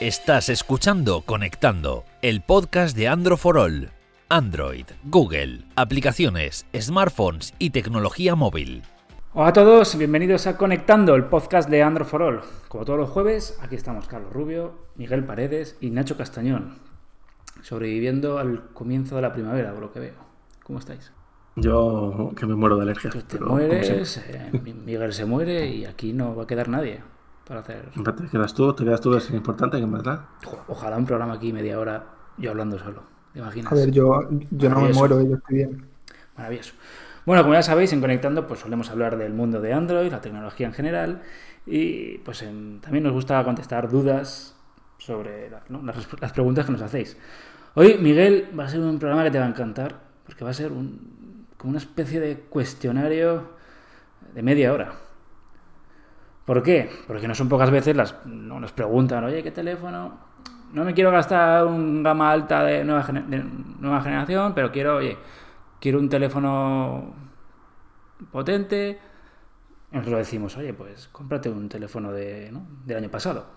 Estás escuchando Conectando, el podcast de Android for All. Android, Google, aplicaciones, smartphones y tecnología móvil. Hola a todos, bienvenidos a Conectando, el podcast de Android for All. Como todos los jueves, aquí estamos Carlos Rubio, Miguel Paredes y Nacho Castañón, sobreviviendo al comienzo de la primavera, por lo que veo. ¿Cómo estáis? Yo que me muero de alergia. Pues te mueres, eh, Miguel se muere y aquí no va a quedar nadie para hacer. Te quedas tú, te quedas tú, es importante, que en verdad. Ojalá un programa aquí media hora yo hablando solo. ¿Te imaginas? A ver, yo, yo no me muero, yo estoy bien. Maravilloso. Bueno, como ya sabéis, en Conectando pues solemos hablar del mundo de Android, la tecnología en general, y pues también nos gusta contestar dudas sobre las, preguntas que nos hacéis. Hoy, Miguel, va a ser un programa que te va a encantar, porque va a ser un, como una especie de cuestionario de media hora. ¿Por qué? Porque no son pocas veces las nos preguntan, oye, ¿qué teléfono? No me quiero gastar un gama alta de nueva, generación, pero quiero, oye, quiero un teléfono potente. nosotros decimos, oye, pues cómprate un teléfono de, del año pasado.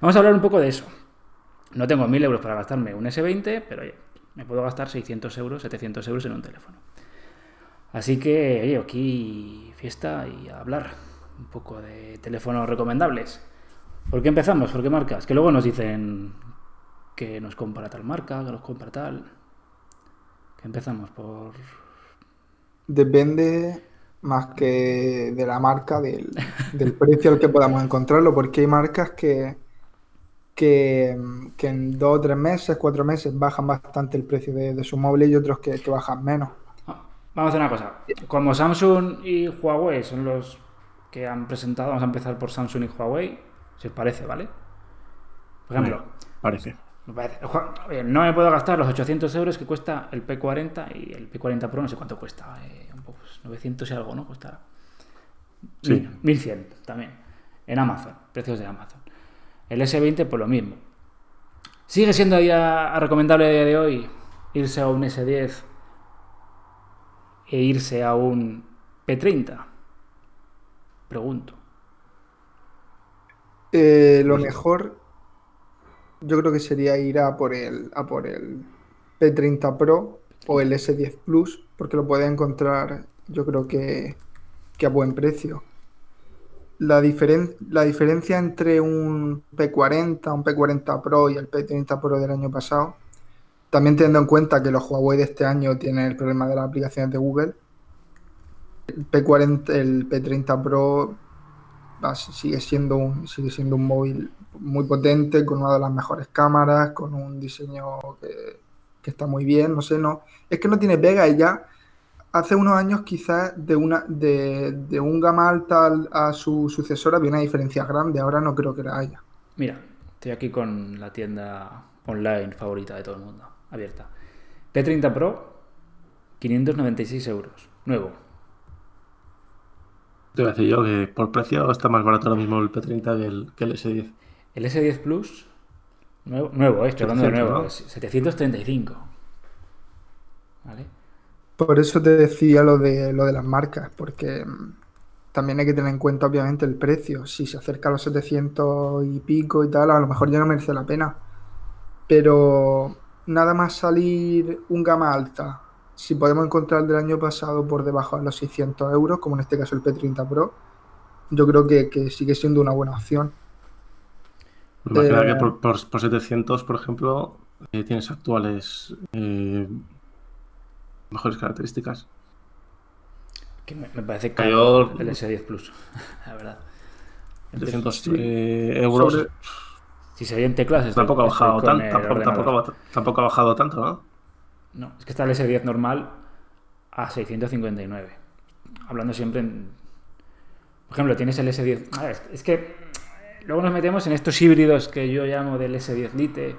Vamos a hablar un poco de eso. No tengo 1000 euros para gastarme un S20, pero oye, me puedo gastar 600 euros, 700 euros en un teléfono. Así que, oye, aquí fiesta y hablar un poco de teléfonos recomendables. ¿Por qué empezamos? ¿Por qué marcas? Que luego nos dicen que nos compra tal marca, que nos compra tal. Que empezamos por. Depende más que de la marca, del, precio al que podamos encontrarlo, porque hay marcas que, que, en dos, tres meses, cuatro meses bajan bastante el precio de, su móvil y otros que, que bajan menos. Ah, vamos a hacer una cosa. Como Samsung y Huawei son los que han presentado. Vamos a empezar por Samsung y Huawei, si os parece, ¿vale? Por ejemplo, parece. No me puedo gastar los 800 euros que cuesta el P40 y el P40 Pro no sé cuánto cuesta, eh, un poco, 900 y algo, ¿no? Cuesta sí. 1100 también, en Amazon, precios de Amazon. El S20 por pues lo mismo. ¿Sigue siendo ya recomendable a día de hoy irse a un S10 e irse a un P30? Pregunto. Eh, lo mejor, yo creo que sería ir a por el, a por el P30 Pro o el S10 Plus, porque lo puedes encontrar, yo creo que, a buen precio. La, la diferencia entre un P40, un P40 Pro y el P30 Pro del año pasado, también teniendo en cuenta que los Huawei de este año tienen el problema de las aplicaciones de Google, el P40, el P30 Pro sigue siendo un sigue siendo un móvil muy potente, con una de las mejores cámaras, con un diseño que, está muy bien, no sé, no. Es que no tiene pega y ya hace unos años quizás de una de, de un gama alta a su sucesora había una diferencia grande, ahora no creo que la haya. Mira, estoy aquí con la tienda online favorita de todo el mundo, abierta. P30 Pro, 596 euros, nuevo, te voy a decir yo que por precio está más barato ahora mismo el P30 que el, S10. El S10 Plus, nuevo, nuevo eh, estoy hablando de nuevo, 735. ¿Vale? Por eso te decía lo de, lo de las marcas, porque mm, también hay que tener en cuenta obviamente el precio. Si se acerca a los 700 y pico y tal, a lo mejor ya no merece la pena. Pero nada más salir un gama alta si podemos encontrar el del año pasado por debajo de los 600 euros, como en este caso el P30 Pro, yo creo que, sigue siendo una buena opción. Me imagino que eh, por, 700, por ejemplo, eh, tienes actuales eh, mejores características. Que me, parece que el S10 Plus, la verdad. 700 euros. Si se en teclas, tampoco ha bajado tanto. tampoco ha bajado tanto, ¿no? No, es que está el S10 normal a 659. Hablando siempre en... Por ejemplo, tienes el S10... es que luego nos metemos en estos híbridos que yo llamo del S10 Lite,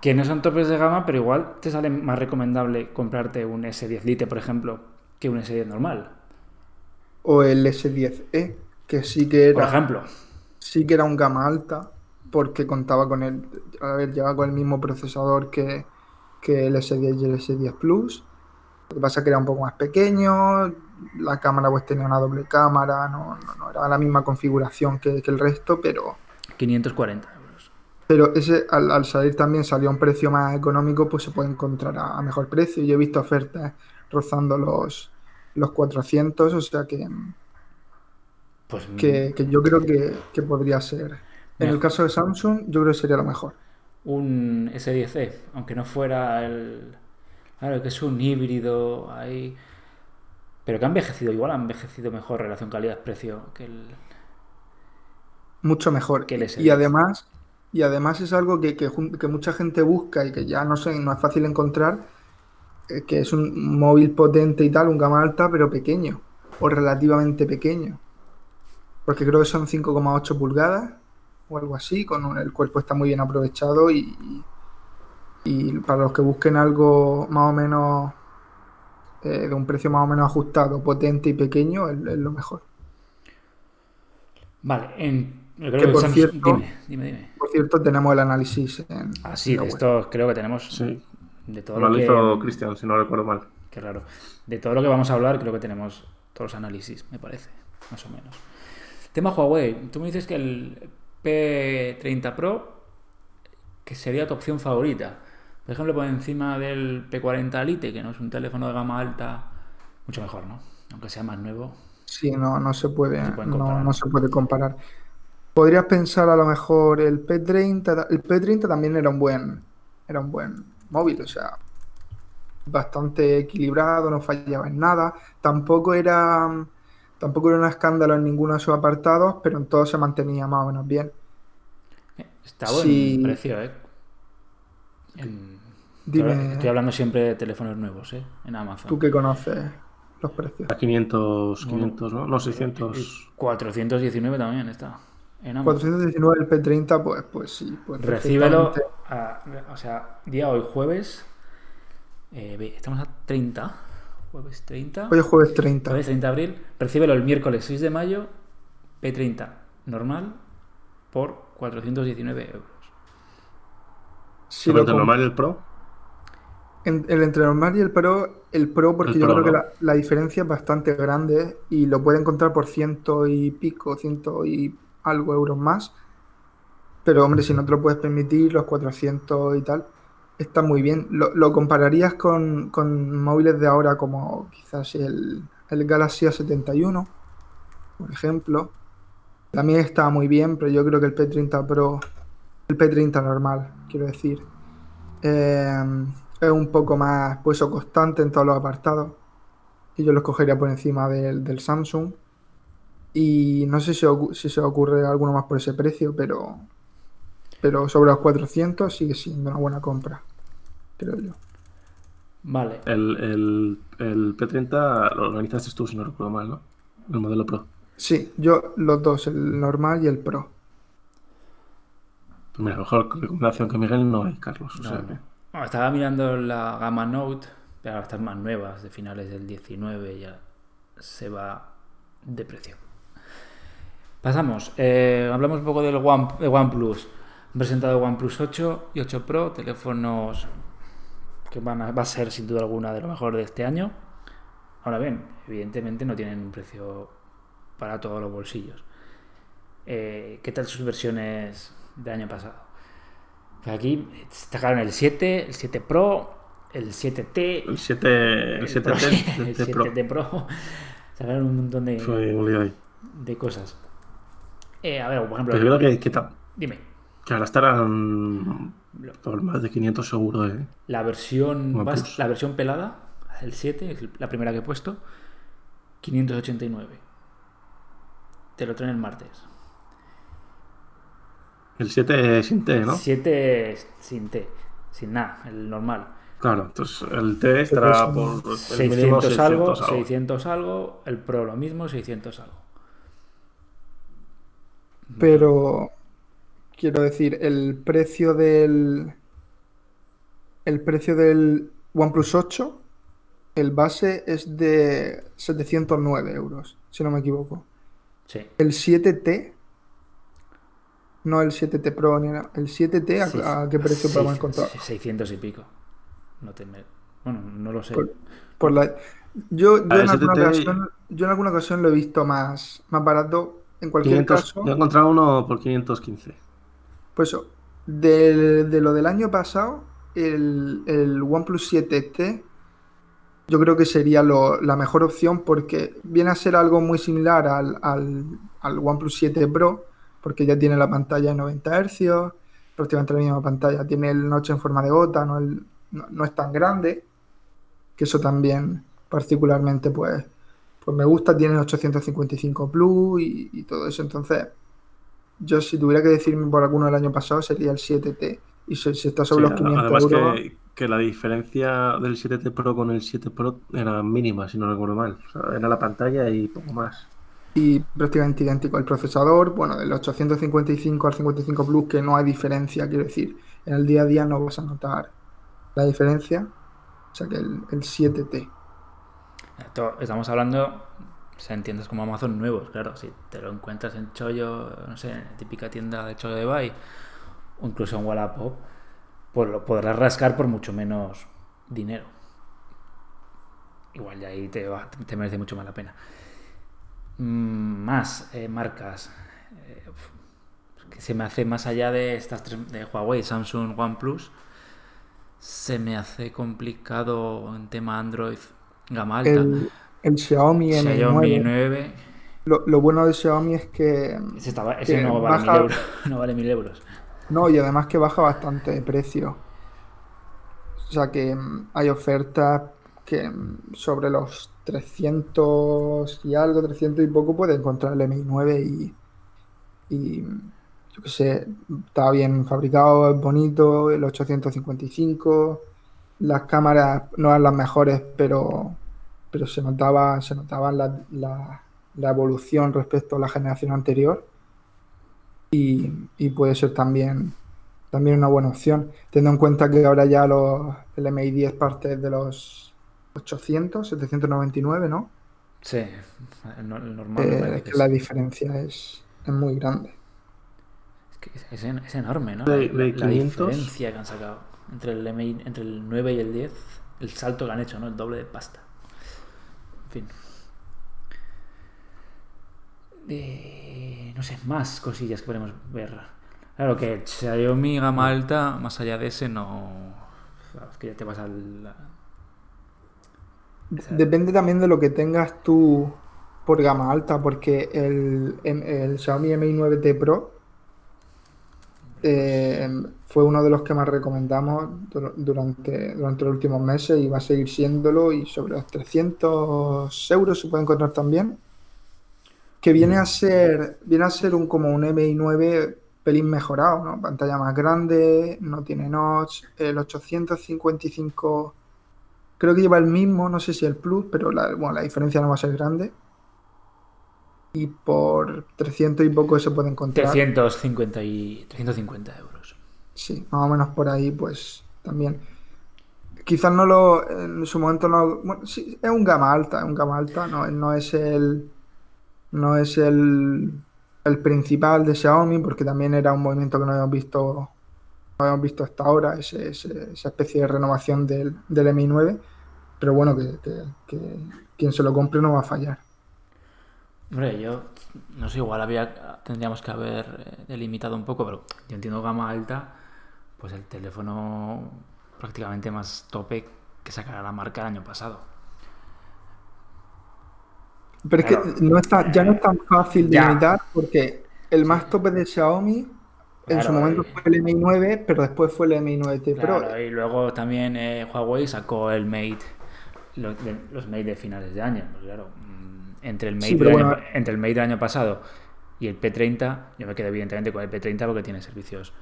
que no son topes de gama, pero igual te sale más recomendable comprarte un S10 Lite, por ejemplo, que un S10 normal. O el S10e, que sí que era... Por ejemplo. Sí que era un gama alta, porque contaba con el... A ver, llevaba con el mismo procesador que que el S10 y el S10 Plus. Lo que pasa es que era un poco más pequeño, la cámara pues tenía una doble cámara, no, era la misma configuración que, el resto, pero... 540 euros. Pero ese al, salir también salió a un precio más económico, pues se puede encontrar a, mejor precio. Yo he visto ofertas rozando los, los 400, o sea que, pues, que, yo creo que, podría ser. En el caso de Samsung, yo creo que sería lo mejor. Un S10e, aunque no fuera el... Claro, que es un híbrido ahí... Pero que ha envejecido, igual ha envejecido mejor relación calidad-precio que el... Mucho mejor. Que el S10. Y además, y además es algo que, mucha gente busca y que ya no sé, no es fácil encontrar, eh, que es un móvil potente y tal, un gama alta, pero pequeño, o relativamente pequeño. Porque creo que son 5,8 pulgadas o algo así, con el cuerpo está muy bien aprovechado y, y para los que busquen algo más o menos eh, de un precio más o menos ajustado, potente y pequeño, es, es lo mejor. Vale, en que por, cierto, por cierto, tenemos el análisis en. Ah, sí, de esto creo que tenemos. Sí. De todo lo, hizo Cristian, si no recuerdo mal. Qué raro. De todo lo que vamos a hablar, creo que tenemos todos los análisis, me parece. Más o menos. Tema Huawei. Tú me dices que el P30 Pro que sería tu opción favorita. Por ejemplo, por encima del P40 Lite, que no es un teléfono de gama alta, mucho mejor, ¿no? Aunque sea más nuevo. Sí, no, no se puede, no, no se puede comparar. Podrías pensar a lo mejor el P30. El P30 también era un buen. Era un buen móvil, o sea. Bastante equilibrado, no fallaba en nada. Tampoco era. Tampoco era un escándalo en ninguno de sus apartados, pero en todo se mantenía más o menos bien. Está buen precio, ¿eh? Dime... Estoy hablando siempre de teléfonos nuevos, ¿eh? En Amazon. ¿Tú qué conoces los precios? A 500, 500, ¿no? No, 600. 419 también está. 419 el P30, pues, pues sí. Pues Recíbelo, o sea, día hoy jueves, eh, estamos a 30, jueves 30. Hoy es jueves 30. Jueves 30 de abril, recíbelo el miércoles 6 de mayo, P30 normal por 419 euros. Sí, ¿El entre normal y el Pro? el entre normal y el Pro, el Pro porque yo creo que la, la, diferencia es bastante grande y lo puede encontrar por ciento y pico, ciento y algo euros más. Pero hombre, si no te lo puedes permitir, los 400 y tal, está muy bien. ¿Lo, compararías con, móviles de ahora como quizás el, el Galaxy A71, por ejemplo? También está muy bien, pero yo creo que el P30 Pro, el P30 normal, quiero decir, eh, es un poco más pues, constante en todos los apartados. Y yo lo escogería por encima del, del Samsung. Y no sé si, si se ocurre alguno más por ese precio, pero, pero sobre los 400 sigue siendo una buena compra, creo yo. Vale. El, el, P30 lo organizaste tú, si no recuerdo mal, ¿no? El modelo Pro. Sí, yo los dos, el normal y el Pro. Pues mira, mejor recomendación que Miguel no hay, Carlos. estaba mirando la gama Note, pero estas más nuevas, de finales del 19, ya se va de precio. Pasamos, eh, hablamos un poco del One, de OnePlus. Han presentado OnePlus 8 y 8 Pro, teléfonos que van a, va a ser sin duda alguna de lo mejor de este año. Ahora bien, evidentemente no tienen un precio para todos los bolsillos. Eh, ¿Qué tal sus versiones de año pasado? Pues aquí sacaron el 7, el 7 Pro, el 7T. El 7, el 7T, el 7T Pro. Sacaron un montón de, de cosas. Eh, a ver, por ejemplo. Pero creo que, Dime. Que ahora estarán por más de 500 seguro, ¿eh? La versión, la versión pelada, el 7, la primera que he puesto, 589. Te lo traen el martes. El 7 sin T, ¿no? 7 sin T, sin nada, el normal. Claro, entonces el T estará por 600, algo, 600 algo, el Pro lo mismo, 600 algo. Pero quiero decir, el precio del. El precio del OnePlus 8, el base es de 709 euros, si no me equivoco. Sí. El 7T, no el 7T Pro ni nada, el 7T, ¿a, qué precio podemos encontrar? 600 y pico. No te Bueno, no lo sé. Por, la... yo, yo, en alguna ocasión, yo, en alguna ocasión, lo he visto más, más barato en cualquier caso. Yo he encontrado uno por 515. Pues de, lo del año pasado, el, el OnePlus 7T yo creo que sería la mejor opción porque viene a ser algo muy similar al, al, al OnePlus 7 Pro, porque ya tiene la pantalla de 90 Hz, prácticamente la misma pantalla, tiene el notch en forma de gota, no, el- es tan grande, que eso también particularmente pues, pues me gusta, tiene 855 Plus y todo eso, entonces yo si tuviera que decirme por alguno del año pasado sería el 7T y si, si está sobre Sí, los 500 además euros... que, que la diferencia del 7T Pro con el 7 Pro era mínima, si no recuerdo mal. O sea, era la pantalla y poco más. y prácticamente idéntico el procesador. Bueno, del 855 al 55 Plus, que no hay diferencia, quiero decir, en el día a día no vas a notar la diferencia. O sea que el, el 7T. Esto- Estamos hablando, se entiendes como Amazon nuevos, claro. Si te lo encuentras en Chollo, no sé, en la típica tienda de Chollo de Bay, o incluso en Wallapop, pues lo podrás rascar por mucho menos dinero. Igual ya ahí te, va- te merece mucho más la pena. Mm, más eh, marcas. eh, que se me hace más allá de estas tres de Huawei, Samsung, OnePlus. Se me hace complicado en tema Android gama alta. El Xiaomi Mi Xiaomi 9. 9. Lo, lo bueno de Xiaomi es que. Ese, estaba- ese que no vale baja- mil euros. No vale mil euros. No, y además que baja bastante de precio. O sea que mm, hay ofertas que mm, sobre los 300 y algo, 300 y poco, puede encontrar el MI9 y, y mm, yo qué sé, está bien fabricado, es bonito, el 855, las cámaras no eran las mejores, pero, pero se notaba, se notaba la, la- la evolución respecto a la generación anterior y, y puede ser también, también una buena opción, teniendo en cuenta que ahora ya los, el MI10 parte de los 800, 799, ¿no? Sí, el, no- normal. Eh, me parece es que la diferencia es, es muy grande. Es, que es- es en- es enorme, ¿no? De- la, de la 500. diferencia que han sacado entre el, MI entre el 9 y el 10. El salto que han hecho, ¿no? El doble de pasta. En fin. Eh, no sé, más cosillas que podemos ver. Claro que Xiaomi gama alta, más allá de ese, no. Claro, Es que ya te vas al. Depende también de lo que tengas tú por gama alta, porque el, el Xiaomi Mi 9T Pro eh, fue uno de los que más recomendamos dur- durante, durante los últimos meses y va a seguir siéndolo y sobre los 300 euros se puede encontrar también. Que viene a ser, viene a ser un, como un Mi 9 pelín mejorado, ¿no? Pantalla más grande, no tiene notch, el 855 Creo que lleva el mismo, no sé si el Plus, pero la, bueno, la diferencia no va a ser grande. Y por 300 y poco se puede encontrar. 350, y, 350 euros. Sí, más o menos por ahí, pues también. Quizás no lo, en su momento no, bueno, sí, es un gama alta, es un gama alta, no, no es el, no es el, el principal de Xiaomi, porque también era un movimiento que no habíamos visto, no habíamos visto hasta ahora, ese- ese- esa especie de renovación del, del Mi 9, pero bueno, que, que- que quien se lo compre no va a fallar. Hombre, yo no sé, igual había, tendríamos que haber eh, delimitado un poco, pero yo entiendo gama alta, pues el teléfono prácticamente más tope que sacará la marca el año pasado. Pero es que no está, ya no es tan fácil de limitar porque el más tope de Xiaomi en su momento fue el Mi 9, pero después fue el Mi 9T Pro. Claro, y luego también eh, Huawei sacó el Mate, de- los Mate de finales de año. pues claro, entre el Mate, Sí, del año, entre el Mate del año pasado y el P30, yo me quedo evidentemente con el P30 porque tiene servicios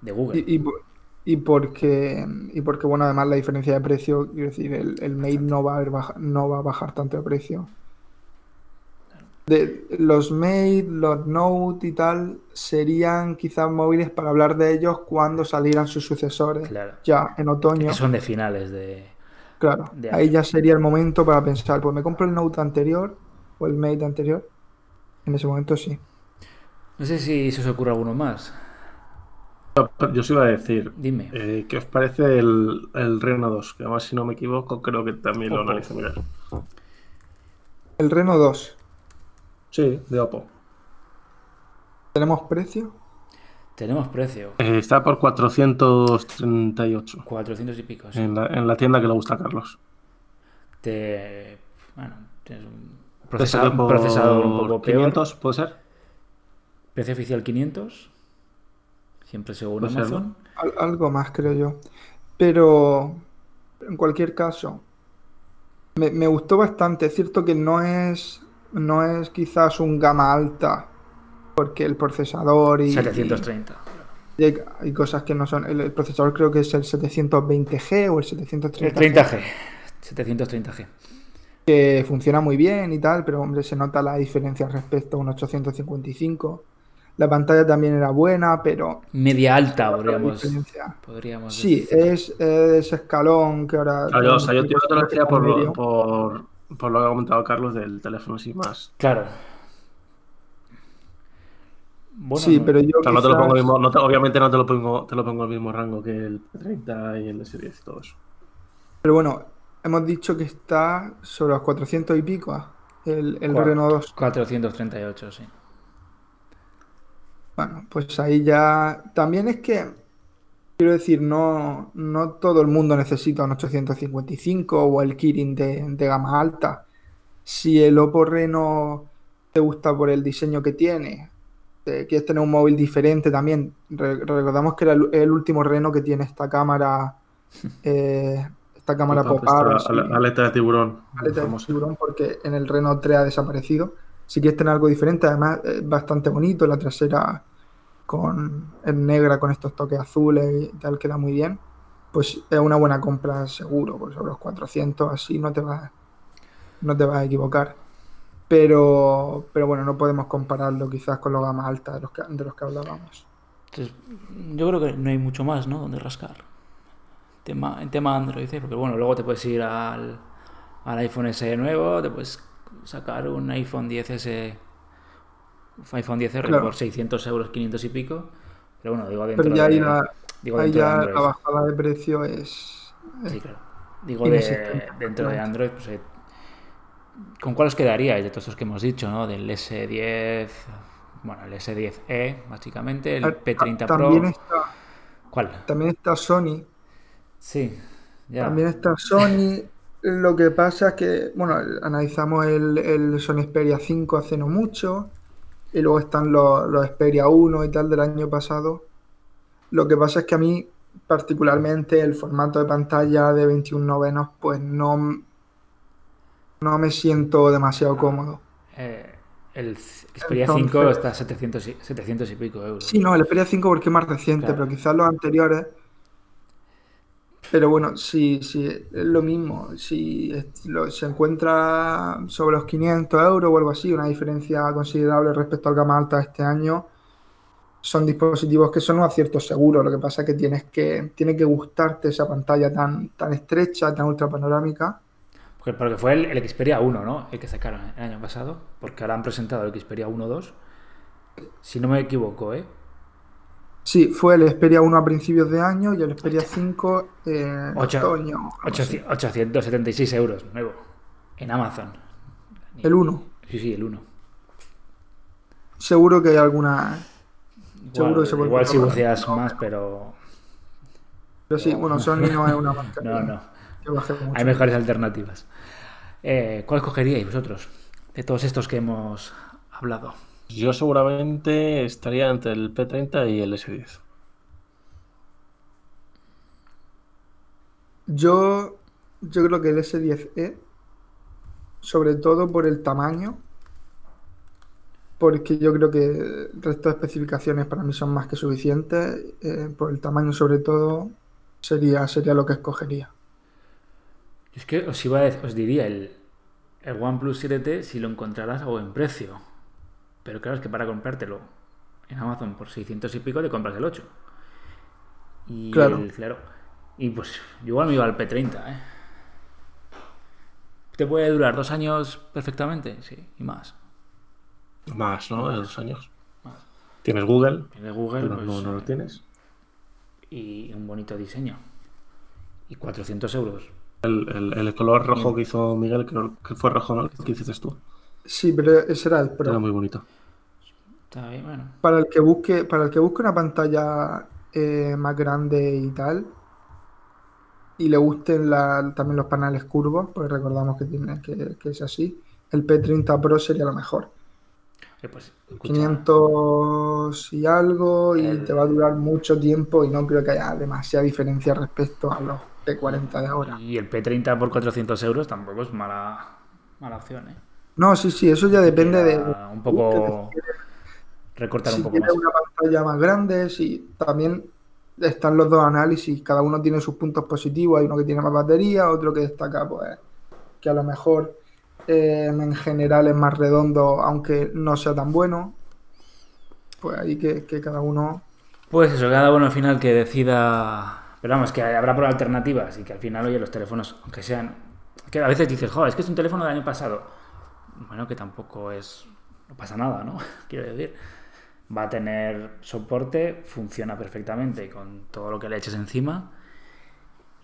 de Google. Y, y, por- y porque, y porque, bueno, además la diferencia de precio, quiero decir, el, el Mate no va a, haber baja- no va a bajar tanto de precio. De, los Mate, los Note y tal, serían quizás móviles para hablar de ellos cuando salieran sus sucesores, Claro. ya en otoño. Que son de finales de... Claro, de ahí ya sería el momento para pensar, pues me compro el Note anterior o el Mate anterior. En ese momento sí. No sé si se os ocurre alguno más. Yo os iba a decir, Dime. eh, ¿qué os parece el, el Reno 2? Que además, si no me equivoco, creo que también lo Oppo. analizo mirar. El Reno 2, Sí, de Oppo. ¿tenemos precio? Tenemos precio. Eh, está por 438. 400 y pico. sí. En la, en la tienda que le gusta a Carlos. Te. Bueno, tienes un procesador, por procesador un poco peor. 500, ¿puede ser? Precio oficial 500. Siempre según ser, Amazon. Al- algo más, creo yo. Pero en cualquier caso, me, me gustó bastante. Es cierto que no es, no es quizás un gama alta, porque el procesador y, 730. y hay, hay cosas que no son. El, el procesador creo que es el 720G o el 730G, El 30G. 730G. que funciona muy bien y tal, pero hombre, se nota la diferencia respecto a un 855. La pantalla también era buena, pero Media alta, podríamos, podríamos Sí, decir. es, es escalón que ahora. Ah, yo, o sea, yo, yo te lo decía por por, por lo que ha comentado Carlos del teléfono así más. Claro. Bueno, sí, pero yo. O sea, no te lo quizás- pongo mismo, no te- obviamente no te lo pongo, te lo pongo al mismo rango que el P30 y el S10 y todo eso. Pero bueno, hemos dicho que está sobre los 400 y pico ah, el, el Cuatro. Renault 2. 438, sí. Bueno, pues ahí ya. También es que. Quiero decir, no, no todo el mundo necesita un 855 o el Kirin de, de gama alta. Si el Oppo Reno te gusta por el diseño que tiene, eh, quieres tener un móvil diferente también. Re- recordamos que era el, el último Reno que tiene esta cámara. eh, esta cámara Pop-up, ale- aleta de tiburón. aleta de tiburón porque en el Renault 3 ha desaparecido. Si quieres tener algo diferente, además es bastante bonito, la trasera con en negra con estos toques azules y tal queda muy bien. Pues es una buena compra seguro, pues sobre los 400 así no te vas no te vas a equivocar. Pero pero bueno, no podemos compararlo quizás con los gamas altas de los que, de los que hablábamos. Entonces, yo creo que no hay mucho más, ¿no? Donde rascar. Tema, en tema Android, ¿eh? porque bueno, luego te puedes ir al, al iPhone SE nuevo, te puedes sacar un iPhone 10S, un iPhone 10R Claro. por 600 euros, 500 y pico. Pero bueno, digo dentro Pero ya de, la, digo ahí dentro de ya la bajada de precio es... Sí, claro. Digo, de, dentro de. Android, pues, eh, ¿con cuál os quedaríais de todos estos que hemos dicho, ¿no? Del S10, bueno, el S10e, básicamente, el Ah, P30 Pro. También está, ¿Cuál? también está Sony, Sí, ya. También está Sony. Lo que pasa es que, bueno, analizamos el, el Sony Xperia 5 hace no mucho. Y luego están los, los Xperia 1 y tal del año pasado. Lo que pasa es que a mí, particularmente, el formato de pantalla de 21 novenos, pues no, no me siento demasiado cómodo. Eh, el Xperia 5 Entonces- está a 700 y, 700 y pico euros. Sí, no, el Xperia 5 porque es más reciente, Claro. pero quizás los anteriores. Pero bueno, si, si es lo mismo, si se encuentra sobre los 500 euros o algo así, una diferencia considerable respecto al gama alta de este año, son dispositivos que son un acierto seguro. Lo que pasa es que tienes que, tiene que gustarte esa pantalla tan, tan estrecha, tan ultra panorámica. Porque, porque fue el, el Xperia 1, ¿no? El que sacaron el año pasado. Porque ahora han presentado el Xperia 1.2. Si no me equivoco, ¿eh? Sí, fue el Xperia 1 a principios de año y el Xperia 5 en Ocho- otoño. algo así. 800 876 euros, nuevo. En Amazon. El 1. Sí, sí, el 1. Seguro que hay alguna. Seguro Igual, que se puede igual si buceas más, pero... Pero sí, bueno, Sony no es una marca No, no. Hay mejores alternativas. Eh, ¿Cuál escogeríais vosotros? De todos estos que hemos hablado. Yo seguramente estaría entre el P30 y el S10. Yo, yo creo que el S10e, sobre todo por el tamaño, porque yo creo que el resto de especificaciones para mí son más que suficientes, eh, por el tamaño sobre todo, sería, sería lo que escogería. Es que os iba a dec- os diría el, el OnePlus 7T si lo encontrarás a buen precio. Pero claro, es que para comprártelo en Amazon por 600 y pico te compras el 8. Y Claro. el- claro. Y pues yo igual me iba al P30, ¿eh? ¿Te puede durar dos años perfectamente? Sí, y más. Más, ¿no? Dos años. Más. Tienes Google, de Google, pero pues, no, no lo tienes. y un bonito diseño. Y 400 euros. El, el- el color rojo que hizo Miguel, creo que fue rojo, ¿no? ¿Qué hiciste tú? Sí, pero ese era el Pro. Era muy bonito. Está bien, bueno. Para el que busque, para el que busque una pantalla eh, más grande y tal, y le gusten la- también los paneles curvos, porque recordamos que, tiene, que, que es así, el P30 Pro sería lo mejor. Eh, pues, escucha, 500 y algo y El- te va a durar mucho tiempo y no creo que haya demasiada diferencia respecto a los P40 de ahora. Y el P30 por 400 euros tampoco es mala, mala opción, ¿eh? No, sí, sí, eso ya depende de... Un poco recortar si un poco más. una pantalla más grande, si también están los dos análisis, cada uno tiene sus puntos positivos, hay uno que tiene más batería, otro que destaca, pues, que a lo mejor eh, en general es más redondo, aunque no sea tan bueno. Pues ahí que, que cada uno... Pues eso, cada uno al final que decida. Pero vamos, que habrá por alternativas y que al final, oye, los teléfonos, aunque sean. Que a veces dices, joder, es que es un teléfono del año pasado. Bueno, que tampoco es. No pasa nada, ¿no? Quiero decir. Va a tener soporte, funciona perfectamente con todo lo que le eches encima.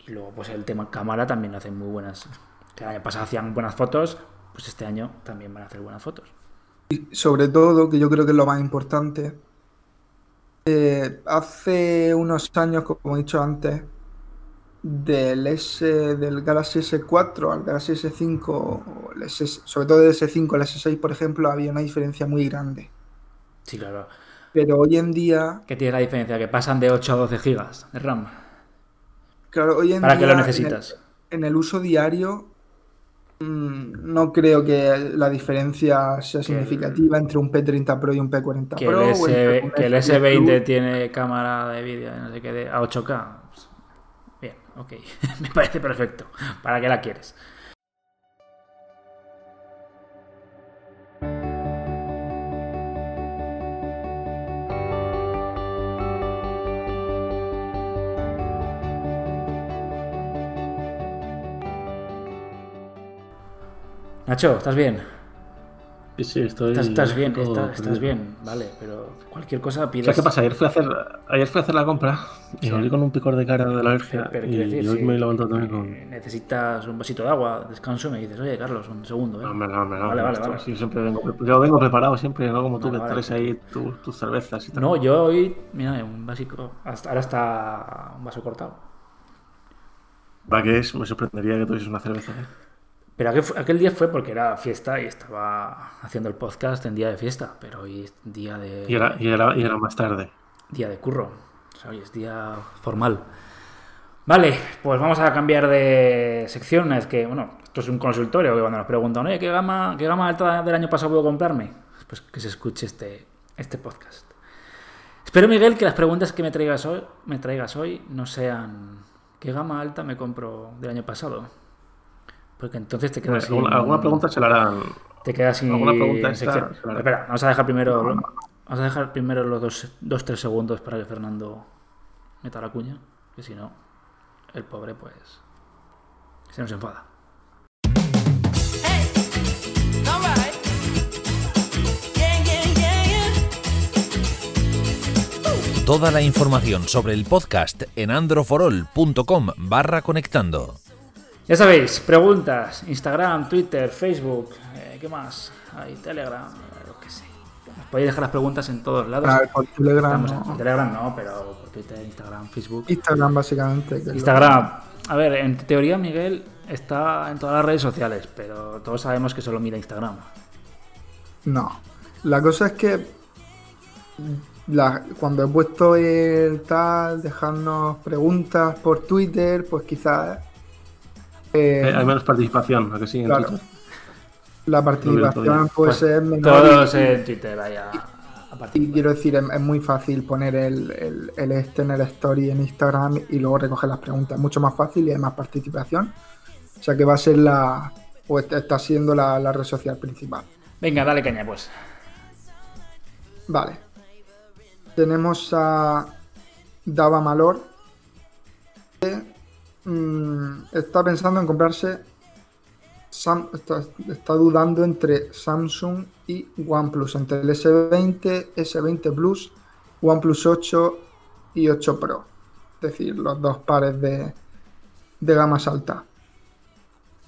Y luego, pues el tema cámara también hace muy buenas. Que el año pasado hacían buenas fotos, pues este año también van a hacer buenas fotos. sobre todo, que yo creo que es lo más importante, eh, hace unos años, como he dicho antes, del S, del Galaxy S4 al Galaxy S5, o el S, sobre todo del S5 al S6, por ejemplo, había una diferencia muy grande. Sí, claro. Pero hoy en día, ¿Qué tiene la diferencia? Que pasan de 8 a 12 gigas de RAM. claro, hoy en ¿Para qué día lo en el- necesitas? En el, uso diario, no creo que la diferencia sea significativa entre un P30 Pro y un P40 Que Pro. el, S, un que el S10 S20 Plus. tiene cámara de vídeo de no sé qué de- a 8K. Pues, bien, ok. Me parece perfecto. ¿Para qué la quieres? Nacho, ¿estás bien? Sí, sí, estoy. Estás, estás bien, estás, bien, vale, pero cualquier cosa pides. ¿Sabes qué pasa? Ayer fui a hacer, ayer fui a hacer la compra y Sí. volví con un picor de cara de la alergia. Pero y, decir, y hoy me he levantado también con. necesitas un vasito de agua, descanso, me dices, oye, Carlos, un segundo, ¿eh? No, hombre, no, hombre, no, Vale, vale, vale. sí, siempre vengo, yo vengo preparado siempre, no como tú Vale, que vale. traes ahí tu- tus cervezas y tal. No, yo hoy, mira, un básico, hasta, ahora está un vaso cortado. ¿Para qué es? Me sorprendería que tuvieses una cerveza. ¿eh? Pero aquel, aquel día fue porque era fiesta y estaba haciendo el podcast en día de fiesta, pero hoy es día de, Y era, y, era, y era más tarde. día de curro, o sea, hoy es día formal. Vale, pues vamos a cambiar de sección. Es que, bueno, esto es un consultorio que cuando nos preguntan, oye, ¿qué gama, qué gama alta del año pasado puedo comprarme? Pues que se escuche este, este podcast. Espero, Miguel, que las preguntas que me traigas hoy, me traigas hoy no sean ¿qué gama alta me compro del año pasado? Porque entonces te quedas sin... Alguna, pregunta se la harán. Te quedas sin alguna pregunta esta. Espera, vamos a dejar primero... Vamos a dejar primero los dos, dos, tres segundos para que Fernando meta la cuña, que si no, el pobre pues se nos enfada. Toda la información sobre el podcast en androforol.com barra conectando. Ya sabéis, preguntas, Instagram, Twitter, Facebook, eh, ¿qué más? Hay Telegram, lo que sé. Os podéis dejar las preguntas en todos lados. Ah, por Telegram, en no. Telegram no, pero por Twitter, Instagram, Facebook. Instagram, básicamente. lo- Instagram, a ver, en teoría Miguel está en todas las redes sociales, pero todos sabemos que solo mira Instagram. No. La cosa es que la- cuando he puesto el tal, dejarnos preguntas por Twitter, pues quizás eh, Eh, hay menos participación, ¿a que sí? En claro. Twitter. la participación puede Pues ser menor. Todos y- en Twitter, vaya. a Y quiero decir, es, es muy fácil poner el, el, el este en el story en Instagram y luego recoger las preguntas. Es mucho más fácil y hay más participación. O sea que va a ser la. o est- está siendo la, la red social principal. Venga, dale caña, pues. Vale. Tenemos a Dava Malor. Mm, está pensando en comprarse. Sam- está, está dudando entre Samsung y OnePlus. Entre el S20, S20 Plus, OnePlus 8 y 8 Pro. Es decir, los dos pares de, de gamas alta.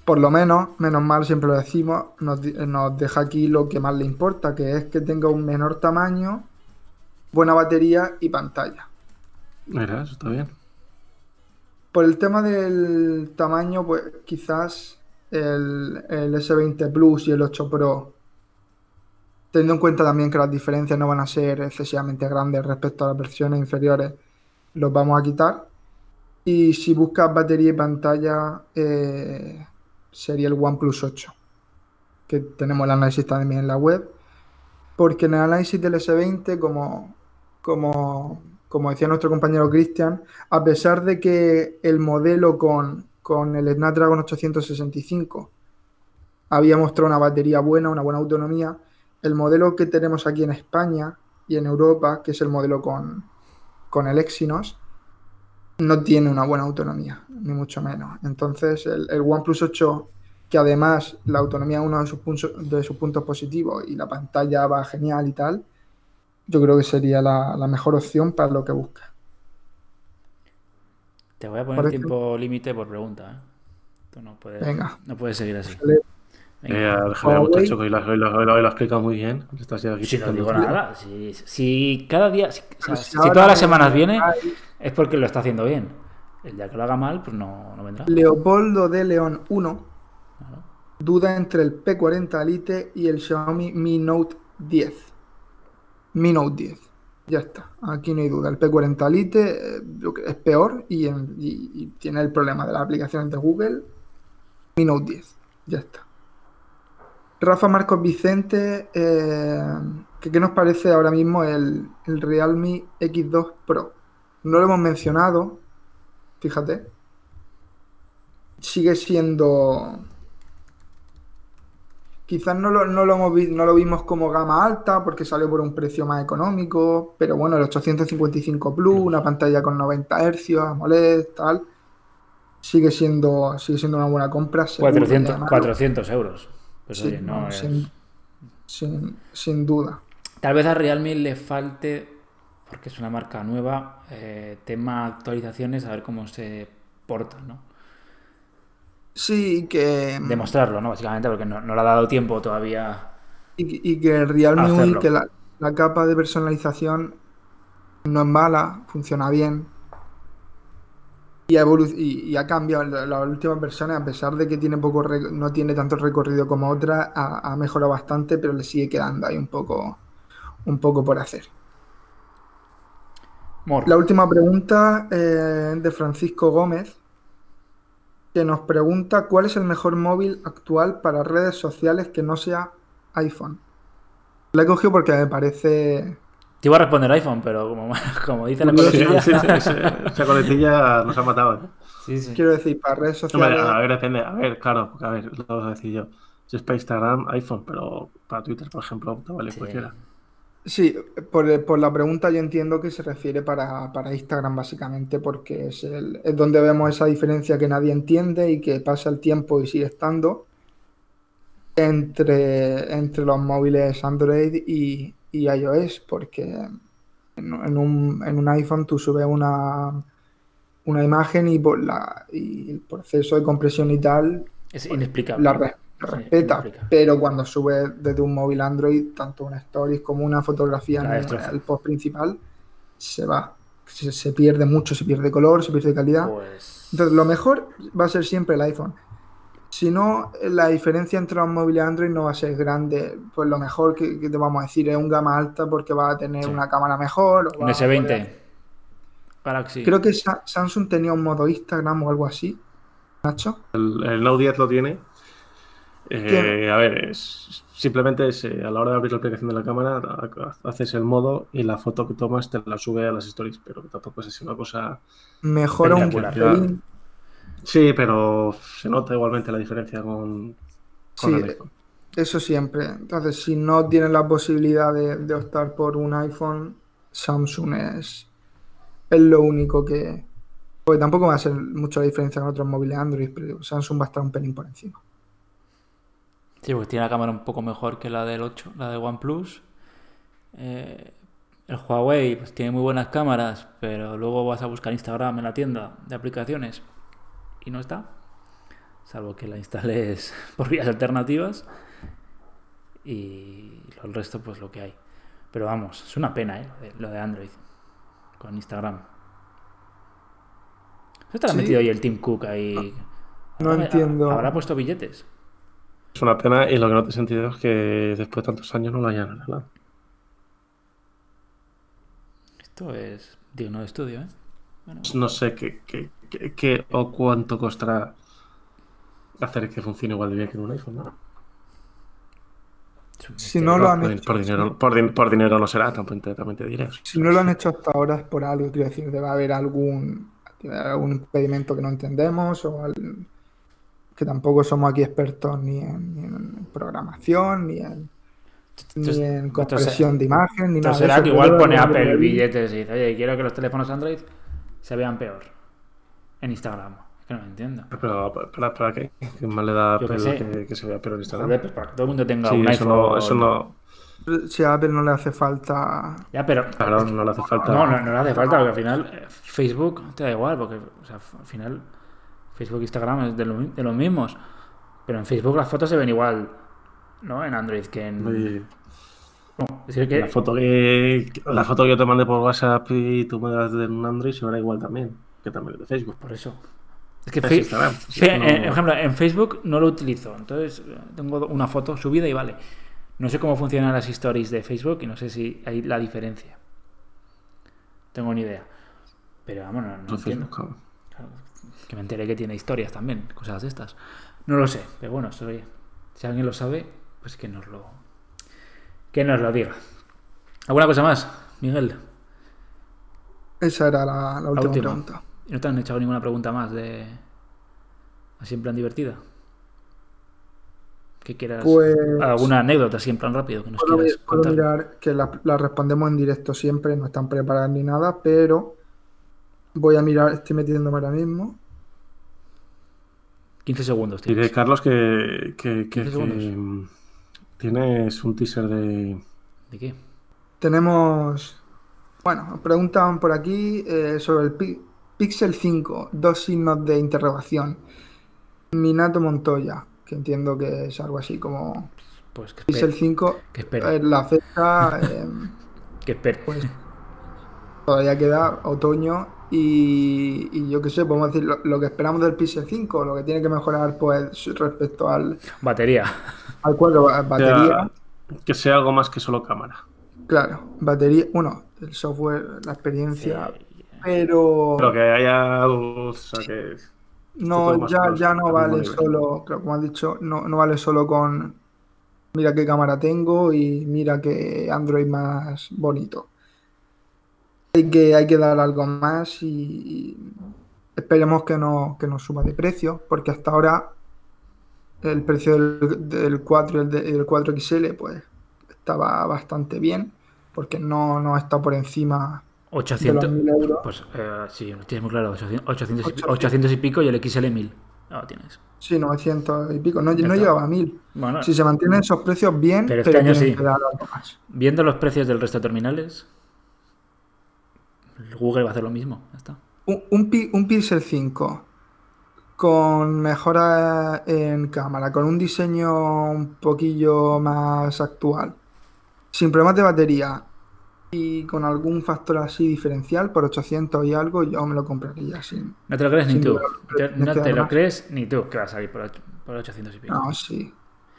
por lo menos, menos mal, siempre lo decimos, nos, nos deja aquí lo que más le importa, que es que tenga un menor tamaño, buena batería y pantalla. Mira, eso está bien. Por el tema del tamaño, pues quizás el, el S20 Plus y el 8 Pro, teniendo en cuenta también que las diferencias no van a ser excesivamente grandes respecto a las versiones inferiores, los vamos a quitar. Y si buscas batería y pantalla, eh, sería el OnePlus 8, que tenemos el análisis también en la web. Porque en el análisis del S20, como, como, como decía nuestro compañero Cristian, a pesar de que el modelo con, con el Snapdragon 865 había mostrado una batería buena, una buena autonomía, el modelo que tenemos aquí en España y en Europa, que es el modelo con, con el Exynos, no tiene una buena autonomía, ni mucho menos. Entonces, el, el OnePlus 8, que además la autonomía es uno de sus, puntos, de sus puntos positivos y la pantalla va genial y tal, yo creo que sería la, la mejor opción para lo que busca. Te voy a poner Parece- tiempo límite por pregunta, ¿eh? Tú no puedes, Venga. no puedes seguir así. Venga. Eh, al general Huawei. muchacho que hoy lo, explicado muy bien. Estás ya aquí Si no digo nada, si, si cada día, si, o sea, Pues si todas las semanas viene, es porque lo está haciendo bien. El día que lo haga mal, pues no, no vendrá. Leopoldo de León 1 Claro. duda entre el P40 Lite y el Xiaomi Mi Note 10. Mi Note 10. Ya está, aquí no hay duda. El P40 Lite eh, es peor y, en- y- y tiene el problema de las aplicaciones de Google. Mi Note 10. Ya está. Rafa Marcos Vicente, eh, ¿qué, nos parece ahora mismo el Realme X2 Pro? No lo hemos mencionado, fíjate. Sigue siendo Quizás no lo, no lo no lo vimos como gama alta porque salió por un precio más económico, pero bueno, el 855 Plus, una pantalla con 90 Hz, AMOLED, tal, sigue siendo, sigue siendo una buena compra. seguro, 400, y además- 400 euros. Pues Sí, oye, no no, es- sin, sin- sin duda. Tal vez a Realme le falte, porque es una marca nueva, eh, tema actualizaciones, a ver cómo se porta, ¿no? Sí, que, Demostrarlo, ¿no? Básicamente, porque no, no le ha dado tiempo todavía. y, y que el Realme UI, que la, la capa de personalización no es mala, funciona bien. Y y, y ha cambiado la- las últimas versiones, a pesar de que tiene poco no tiene tanto recorrido como otras, ha, ha mejorado bastante, pero le sigue quedando ahí un poco, un poco por hacer. La última pregunta eh, de Francisco Gómez, que nos pregunta cuál es el mejor móvil actual para redes sociales que no sea iPhone. La he cogido porque me parece... Te iba a responder iPhone, pero como, como dice la Sí, coletilla. sí, sí, sí, Esa coletilla nos ha matado. ¿eh? Sí, sí. Quiero decir, para redes sociales... a ver, depende. A ver, claro, porque, a ver, lo vamos a decir yo. Si es para Instagram, iPhone, pero para Twitter, por ejemplo, te vale Sí. cualquiera. Sí, por, por la pregunta yo entiendo que se refiere para, para Instagram básicamente porque es, el- es donde vemos esa diferencia que nadie entiende y que pasa el tiempo y sigue estando entre, entre los móviles Android y, y iOS porque en, en un, en un iPhone tú subes una, una imagen y, por la, y el proceso de compresión y tal Es inexplicable. la Sí, respeta, pero cuando sube desde un móvil Android, tanto una stories como una fotografía La en el, post principal, se va. Se, se pierde mucho, se pierde color, se pierde calidad. Pues. Entonces, lo mejor va a ser siempre el iPhone. Si no, la diferencia entre los móviles Android no va a ser grande. Pues lo mejor que, que te vamos a decir es un gama alta porque va a tener Sí. una cámara mejor. o Un va a S20. poder- Galaxy. Creo que Sa- Samsung tenía un modo Instagram o algo así. Nacho. El, el Note 10 lo tiene. Eh, a ver, es, simplemente es, eh, a la hora de abrir la aplicación de la cámara, ha- haces el modo y la foto que tomas te la sube a las stories, pero tampoco es así una cosa. Mejora un pelín. Sí, pero se nota igualmente la diferencia con, con Sí, el iPhone. Eso siempre. Entonces, si no tienes la posibilidad de, de optar por un iPhone, Samsung es, es lo único que... Porque tampoco va a ser mucha la diferencia con otros móviles Android, pero Samsung va a estar un pelín por encima. Sí, pues tiene la cámara un poco mejor que la del 8, la del OnePlus. Eh, el Huawei pues tiene muy buenas cámaras, pero luego vas a buscar Instagram en la tienda de aplicaciones y no está. salvo que la instales por vías alternativas. Y el resto, pues lo que hay. Pero vamos, es una pena, ¿eh? Lo de Android con Instagram. ¿Se te ha Sí. metido ahí el Tim Cook ahí? No entiendo. ¿Habrá puesto billetes? Es una pena y lo que no tiene sentido es que después de tantos años no lo hayan arreglado. Esto es digno de estudio, ¿eh? Bueno, No sé qué, qué- qué- qué o cuánto costará hacer que funcione igual de bien que en un iPhone. ¿no? Si no lo Por, han por- hecho. por dinero, por, por dinero no será, también te, también te diré. Si no lo han hecho hasta ahora es por algo, quiero decir, debe haber algún, algún impedimento que no entendemos o al- que tampoco somos aquí expertos ni en, ni en programación, ni en, ni Entonces- en entonces- compresión de imagen, ni nada Entonces será eso. que igual pone Apple billetes y dice, oye, quiero que los teléfonos Android se vean peor en Instagram. Es que no lo entiendo. Pero, ¿para, para qué? ¿Qué más le da Apple que, que se vea peor en Instagram? Joder, pues para que todo el mundo tenga Sí, un eso iPhone. no, eso no, Si a Apple no le hace falta. Ya, pero... claro, no le hace falta. No, no, no le hace falta, porque al final eh, Facebook te da igual, porque o sea, f- al final Facebook e Instagram es de, lo de los mismos. Pero en Facebook las fotos se ven igual, ¿no? En Android que en... No, es decir, que... La foto que la foto que yo te mandé por WhatsApp y tú me das de un Android se verá igual también, que también es de Facebook. Por eso. Es que Es Instagram, sí, no- eh, por ejemplo, en Facebook no lo utilizo. Entonces eh, tengo una foto subida y vale. No sé cómo funcionan las stories de Facebook y no sé si hay la diferencia. Tengo ni idea. Pero vamos, no, no de entiendo. Facebook, que me enteré que tiene historias también, cosas de estas. No lo sé, pero bueno, soy- si alguien lo sabe, pues que nos lo que nos lo diga. ¿Alguna cosa más, Miguel? Esa era la, la última, última. pregunta. ¿Y no te han echado ninguna pregunta más de así en plan divertida? Que quieras Pues alguna anécdota así en plan rápido que nos puedo, quieras puedo contar. mirar que la, la respondemos en directo siempre, no están preparadas ni nada, pero voy a mirar, estoy metiéndome ahora mismo. 15 segundos. Diré, tienes. Carlos, que, que, que- 15 segundos. que, tienes un teaser de. ¿De qué? Tenemos, bueno, preguntan por aquí eh, sobre el Pi- Pixel 5, dos signos de interrogación. Minato Montoya, que entiendo que es algo así como Pues que Pixel espere. 5, Que eh, la fecha, eh, Que espere. pues todavía queda otoño y, y yo qué sé, podemos decir lo, lo que esperamos del Pixel 5, lo que tiene que mejorar pues respecto al, Batería. al 4, ba- batería. Que sea algo más que solo cámara. Claro, batería, bueno, el software, la experiencia, Sí. pero Pero que haya. O sea, que. no, o ya, ya no vale solo, claro, como has dicho, no, no vale solo con mira qué cámara tengo y mira qué Android más bonito. Hay que, hay que dar algo más y, esperemos que no, que no suba de precio, porque hasta ahora el precio del, del 4 y el, de- el 4XL pues estaba bastante bien, porque no, no está por encima de 800. los 1000 euros. Pues eh, sí, lo tienes muy claro. 800, 800 y, pi- 800. 800 y pico y el XL 1000. Ya lo tienes. Sí, 900 y pico, no, no llegaba a 1000. Bueno, Si se mantienen esos precios bien, Pero pero, este año tienen sí. viendo los precios del resto de terminales, Google va a hacer lo mismo. Ya está. Un, un, un Pixel 5 con mejora en cámara, con un diseño un poquillo más actual, sin problemas de batería y con algún factor así diferencial por 800 y algo, yo me lo compraría sin. No te lo crees ni tú. duda, no te lo crees ni tú que va a salir por, por 800 y pico. No, sí.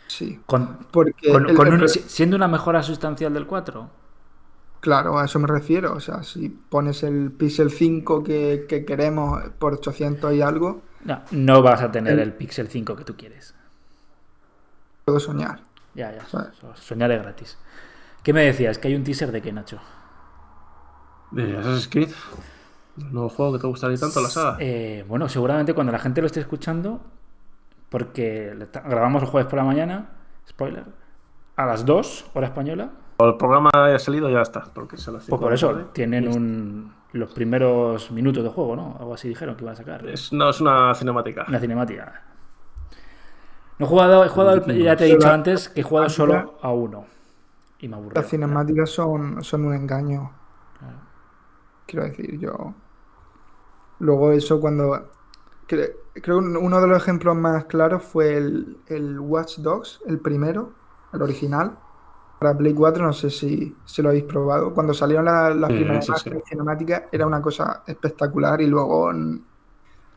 Sí. Con, Porque con- el- con el un- pro- si- siendo una mejora sustancial del 4. Claro, a eso me refiero. O sea, si pones el Pixel 5 que, que queremos por 800 y algo, No, no vas a tener El- el Pixel 5 que tú quieres. puedo soñar. Ya, ya. Vale. so- Soñar es gratis. ¿Qué me decías? ¿Que hay un teaser de qué, Nacho? De Assassin's Creed. El nuevo juego que te gustaría tanto, la saga. Eh, bueno, seguramente cuando la gente lo esté escuchando, porque grabamos el jueves por la mañana, spoiler, a las 2, hora española, el programa haya salido, ya está. Porque se pues por eso tienen un, los primeros minutos de juego, ¿no? Algo así dijeron que iban a sacar. Es, no, es una cinemática. Una cinemática. No he jugado, he jugado ya te he dicho antes que he jugado solo a uno. Y me aburrió. Las cinemáticas son, son un engaño. Claro. Quiero decir, yo. Luego, eso cuando. cre- creo que uno de los ejemplos más claros fue el, el Watch Dogs, el primero, el original. Para Play 4, no sé si, si lo habéis probado. Cuando salieron la- las Sí, primeras sí, cinemáticas era una cosa espectacular y luego mm,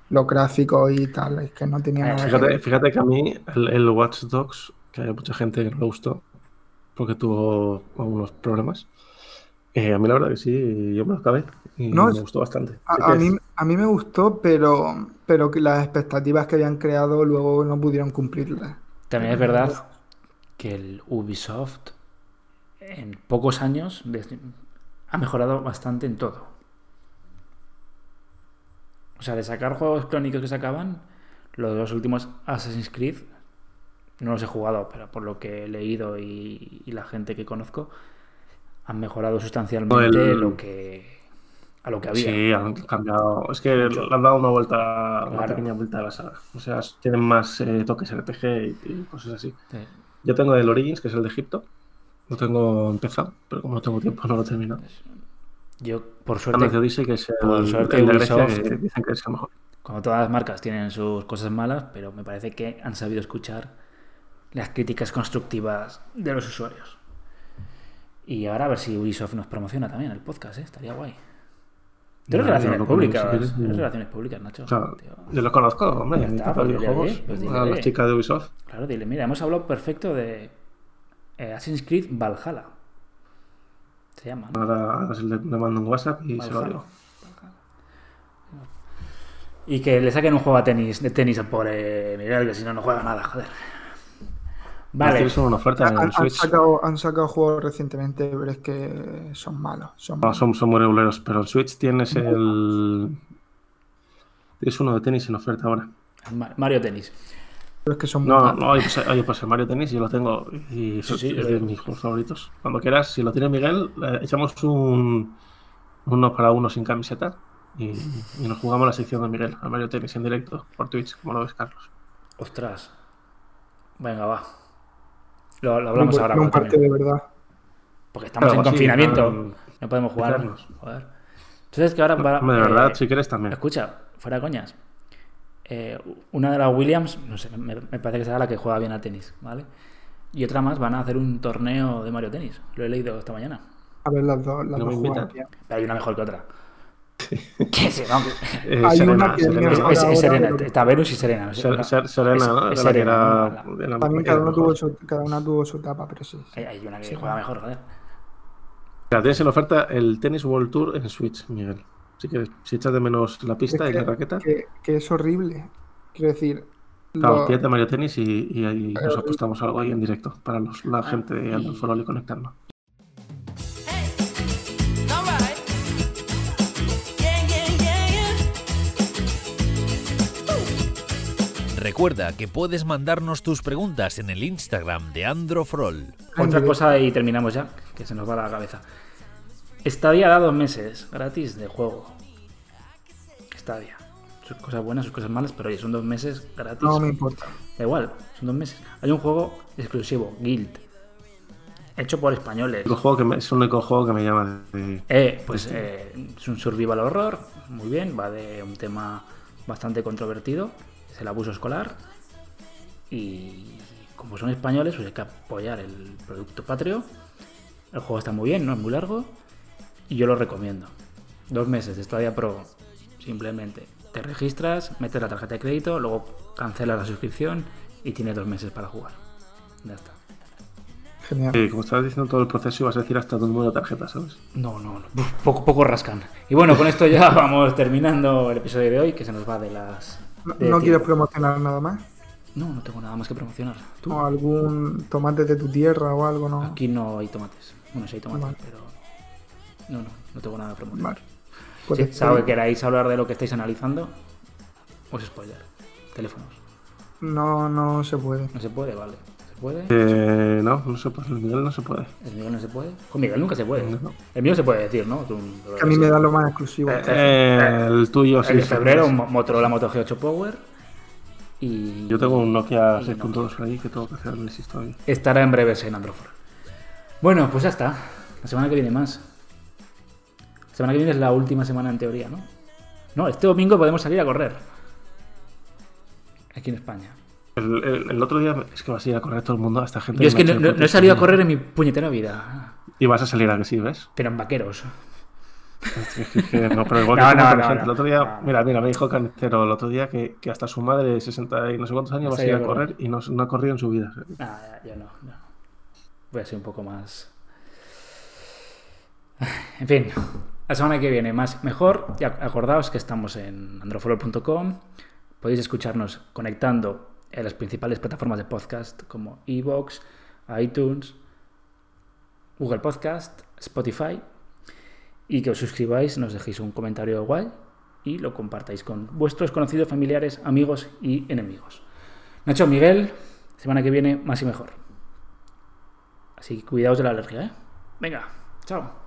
los gráficos y tal, es que no tenía Eh, nada Fíjate, que a mí el, el Watch Dogs, que hay mucha gente que no le gustó porque tuvo algunos problemas. eh, a mí la verdad que sí, yo me lo acabé y No, me gustó bastante. A, a mí, a mí me gustó, pero, pero que las expectativas que habían creado luego no pudieron cumplirlas. También es verdad que el Ubisoft en pocos años ha mejorado bastante en todo. O sea, de sacar juegos clónicos que sacaban, los dos últimos Assassin's Creed, no los he jugado, pero por lo que he leído y, y la gente que conozco, han mejorado sustancialmente El- lo que a lo que había. Sí, han cambiado. Es que le han dado una vuelta, una pequeña vuelta a la saga. O sea, tienen más eh, toques RPG y, y cosas así. Sí. Yo tengo el Origins, que es el de Egipto. Lo tengo empezado, pero como no tengo tiempo, no lo he terminado. Yo, por suerte, de Odyssey, que es el, por suerte el Ubisoft- que dicen que es el mejor. Como todas las marcas tienen sus cosas malas, pero me parece que han sabido escuchar las críticas constructivas de los usuarios. Y ahora a ver si Ubisoft nos promociona también el podcast, ¿eh? estaría guay. Tú eres Ya, relaciones ponemos, públicas, relaciones públicas, Nacho. O sea, yo lo conozco, hombre, está, pues dile, pues dile. a la chica de Ubisoft. Claro, dile, mira, hemos hablado perfecto de eh, Assassin's Creed Valhalla. Se llama, ¿no? Ahora, ahora se le, le mando un WhatsApp y se lo digo. Y que le saquen un juego a tenis, de tenis al pobre Miguel, que si no, no juega nada, joder. Vale. Son una oferta en Han, el han Switch. sacado, han sacado juegos recientemente, pero es que son malos. Son No, malos. son, son muy reguleros, pero en Switch tienes el. Tienes uno de tenis en oferta ahora. Ma- Mario Tenis. Pero es que son No, no, oye, pues, oye, pues el Mario Tenis yo lo tengo y Sí, sí, es de mis juegos favoritos. Cuando quieras, si lo tiene Miguel, eh, echamos un uno para uno sin camiseta y, y nos jugamos la sección de Miguel, al Mario Tenis en directo por Twitch, como lo ves, Carlos. Ostras. Venga, va. Lo, lo No hablamos ahora. no un cuando partido termine. de verdad. Porque estamos en confinamiento. para- no podemos jugar. picarnos. Joder. Entonces que ahora Hombre, de eh, verdad, si quieres también. Escucha, fuera coñas. Eh, una de las Williams, no sé, me, me parece que será la que juega bien a tenis, ¿vale? Y otra más van a hacer un torneo de Mario Tenis. Lo he leído esta mañana. A ver, las dos, las No dos juegan. Pero hay una mejor que otra. No, que- Eh, hay Serena, una que es Serena, es, mejor es- es ahora, Serena, pero- está Venus y Serena. Ser- Ser- Serena, ¿no? Es, la. La- También cada, uno tuvo su, cada una tuvo su etapa, pero sí. sí. Hay, hay una que Sí, juega mejor, joder. Mira, tienes en oferta el Tennis World Tour en Switch, Miguel. Si quieres, si echas de menos la pista Es y que- la raqueta, Que, que es horrible. Quiero decir, claro, lo- pídete Mario Tenis y, y ahí nos apostamos algo ahí en directo para los- la gente de Android for All y conectarnos. Recuerda que puedes mandarnos tus preguntas en el Instagram de Androfrol. Otra cosa y terminamos ya, que se nos va la cabeza. Stadia da dos meses gratis de juego. Stadia. Sus cosas buenas, sus cosas malas, pero oye, son dos meses gratis. no me importa. Da igual, son dos meses. Hay un juego exclusivo, Guild. Hecho por españoles. Único juego que me- es único juego que me llama de... Eh, pues eh, es un survival horror, muy bien, va de un tema bastante controvertido, es el abuso escolar. Y como son españoles, pues hay que apoyar el producto patrio. El juego está muy bien, no es muy largo. Y yo lo recomiendo. Dos meses de Stadia Pro, simplemente. Te registras, metes la tarjeta de crédito, luego cancelas la suscripción y tienes dos meses para jugar. Ya está. Genial. Sí, como estabas diciendo todo el proceso, ibas a decir hasta tu número de tarjeta, ¿sabes? No, no, no. Uf, Poco, poco rascan. Y bueno, con esto ya vamos terminando el episodio de hoy, que se nos va de las. ¿No, de no quieres promocionar nada más? No, no tengo nada más que promocionar. ¿Tú? ¿O algún tomate de tu tierra o algo? No. Aquí no hay tomates. Bueno, sí hay tomates, Vale. pero. No, no, no tengo nada que promocionar. Vale. Pues Sí, estoy- salvo que queráis hablar de lo que estáis analizando, os spoiler. Teléfonos. No, no se puede. No se puede, vale. ¿Se puede? Eh, no, no se puede. El Miguel no se puede. ¿El Miguel no se puede? Con Miguel nunca se puede. No. El mío se puede decir, ¿no? Tú- Que a mí me da lo más exclusivo. Eh, el tuyo sí. El de sí, febrero, sí. un Mo- Motorola Moto G8 Power. Y. Yo tengo un Nokia y no. 6.2 por ahí que tengo que hacer todavía. Estará en breves en Androfor. Bueno, pues ya está. La semana que viene más. Semana que viene es la última semana en teoría, ¿no? No, este domingo podemos salir a correr. aquí en España. El, el- el otro día es que vas a ir a correr todo el mundo, hasta gente. Yo es que no, he salido a correr en mi puñetera vida, Y vas a salir a que sí, ¿ves? pero en vaqueros. No, pero igual que No, no, gente. El otro día, mira, mira, me dijo Canestero el otro día que, que hasta su madre de 60 y no sé cuántos años va a ir a correr. y no, ha corrido en su vida. Ah, yo no, no. Voy a ser un poco más. En fin, la semana que viene más mejor. Y ac- acordaos que estamos en androfolor.com. Podéis escucharnos conectando en las principales plataformas de podcast como Evox, iTunes, Google Podcast, Spotify. Y que os suscribáis, nos dejéis un comentario guay y lo compartáis con vuestros conocidos, familiares, amigos y enemigos. Nacho, Miguel, semana que viene más y mejor. Así que cuidaos de la alergia, ¿eh? Venga, chao.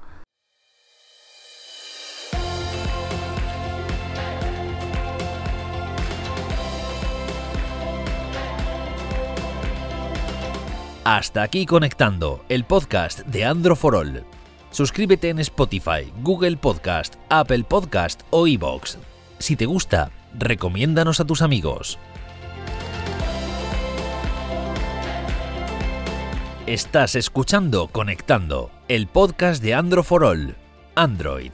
Hasta aquí conectando el podcast de Andro for All. Suscríbete en Spotify, Google Podcast, Apple Podcast o iBox. Si te gusta, recomiéndanos a tus amigos. Estás escuchando Conectando, el podcast de Andro for All. Android,